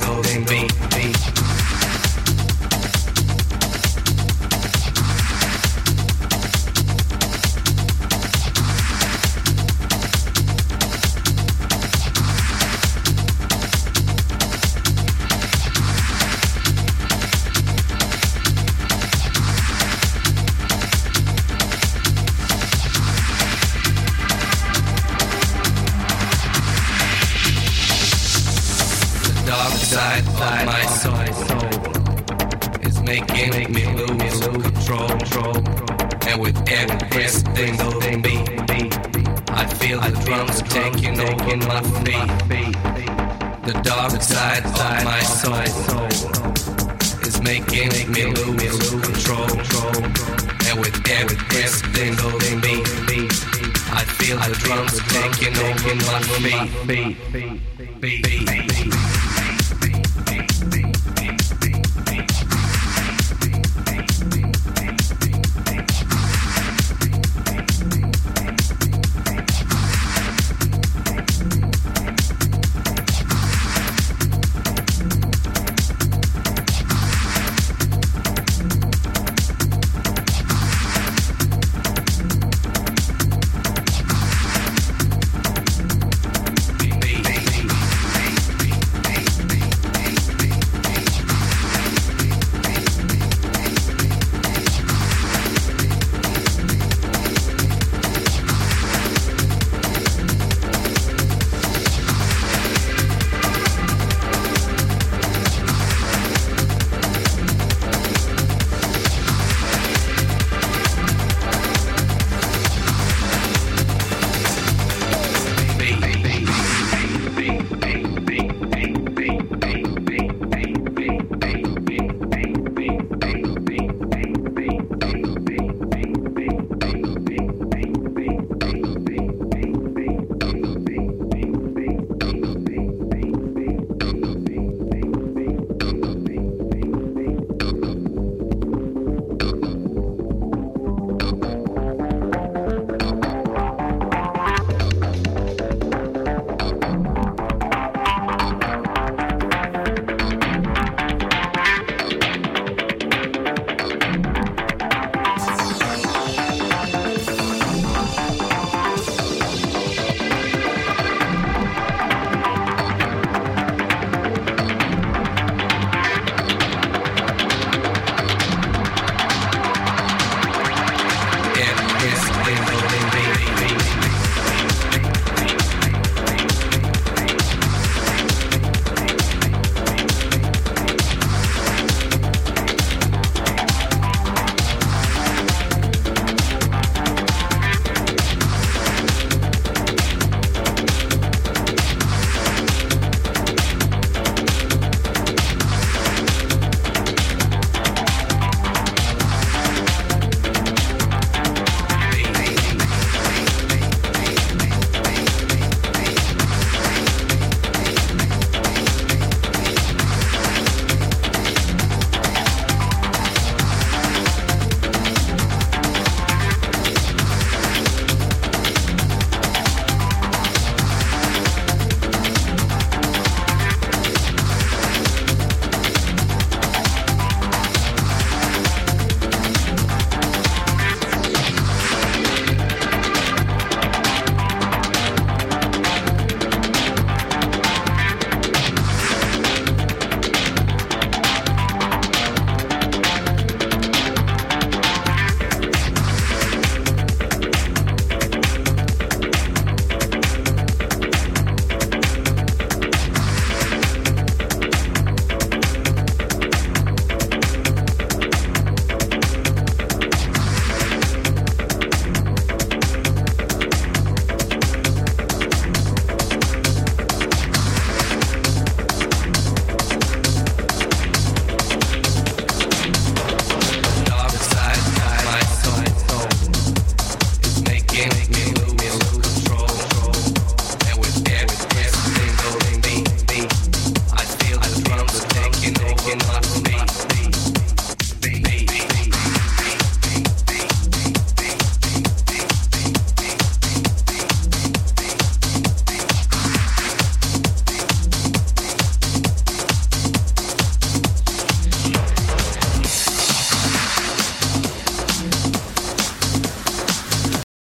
holding me.